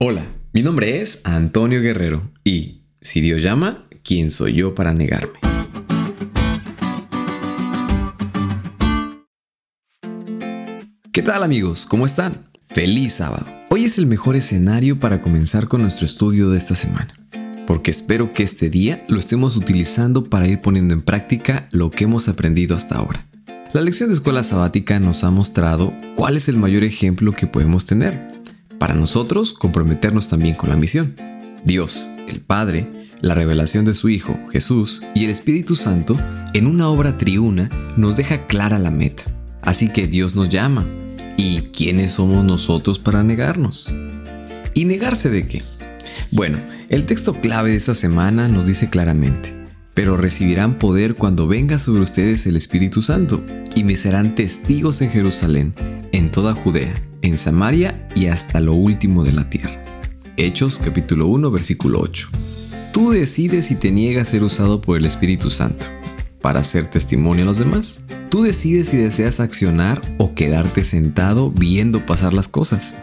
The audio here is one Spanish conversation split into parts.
Hola, mi nombre es Antonio Guerrero y, si Dios llama, ¿quién soy yo para negarme? ¿Qué tal amigos? ¿Cómo están? Feliz sábado. Hoy es el mejor escenario para comenzar con nuestro estudio de esta semana, porque espero que este día lo estemos utilizando para ir poniendo en práctica lo que hemos aprendido hasta ahora. La lección de escuela sabática nos ha mostrado cuál es el mayor ejemplo que podemos tener para nosotros, comprometernos también con la misión. Dios, el Padre, la revelación de su Hijo, Jesús, y el Espíritu Santo, en una obra triuna, nos deja clara la meta. Así que Dios nos llama. ¿Y quiénes somos nosotros para negarnos? ¿Y negarse de qué? Bueno, el texto clave de esta semana nos dice claramente, pero recibirán poder cuando venga sobre ustedes el Espíritu Santo, y me serán testigos en Jerusalén, en toda Judea en Samaria y hasta lo último de la tierra. Hechos capítulo 1 versículo 8. Tú decides si te niegas a ser usado por el Espíritu Santo para hacer testimonio a los demás. Tú decides si deseas accionar o quedarte sentado viendo pasar las cosas.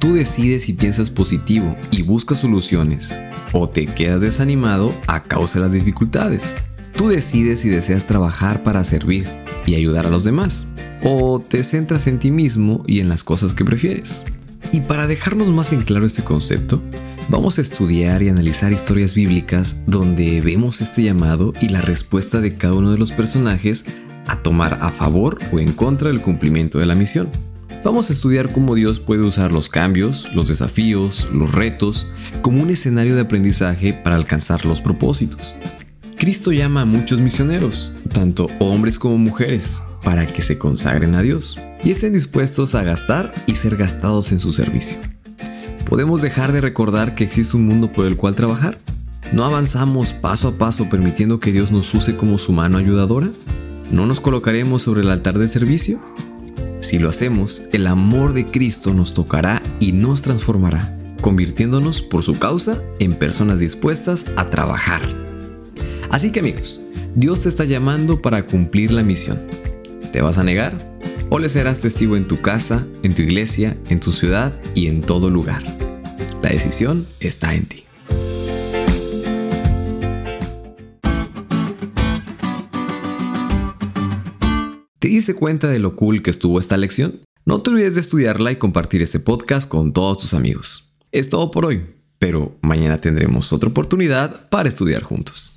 Tú decides si piensas positivo y buscas soluciones o te quedas desanimado a causa de las dificultades. Tú decides si deseas trabajar para servir y ayudar a los demás o te centras en ti mismo y en las cosas que prefieres. Y para dejarnos más en claro este concepto, vamos a estudiar y analizar historias bíblicas donde vemos este llamado y la respuesta de cada uno de los personajes a tomar a favor o en contra del cumplimiento de la misión. Vamos a estudiar cómo Dios puede usar los cambios, los desafíos, los retos como un escenario de aprendizaje para alcanzar los propósitos. Cristo llama a muchos misioneros, tanto hombres como mujeres, para que se consagren a Dios y estén dispuestos a gastar y ser gastados en su servicio. ¿Podemos dejar de recordar que existe un mundo por el cual trabajar? ¿No avanzamos paso a paso permitiendo que Dios nos use como su mano ayudadora? ¿No nos colocaremos sobre el altar de servicio? Si lo hacemos, el amor de Cristo nos tocará y nos transformará, convirtiéndonos por su causa en personas dispuestas a trabajar. Así que amigos, Dios te está llamando para cumplir la misión ¿Te vas a negar? ¿O le serás testigo en tu casa, en tu iglesia, en tu ciudad y en todo lugar? La decisión está en ti. ¿Te diste cuenta de lo cool que estuvo esta lección? No te olvides de estudiarla y compartir este podcast con todos tus amigos. Es todo por hoy, pero mañana tendremos otra oportunidad para estudiar juntos.